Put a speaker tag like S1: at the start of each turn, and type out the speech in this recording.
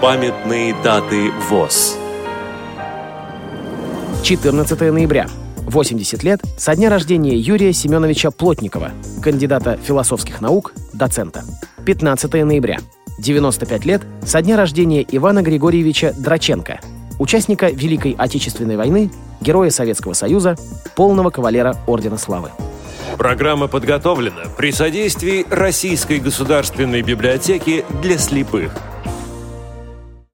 S1: Памятные даты ВОЗ.
S2: 14 ноября. 80 лет со дня рождения Юрия Семеновича Плотникова, кандидата философских наук, доцента. 15 ноября. 95 лет со дня рождения Ивана Григорьевича Драченко, участника Великой Отечественной войны, героя Советского Союза, полного кавалера Ордена Славы.
S1: Программа подготовлена при содействии Российской государственной библиотеки для слепых –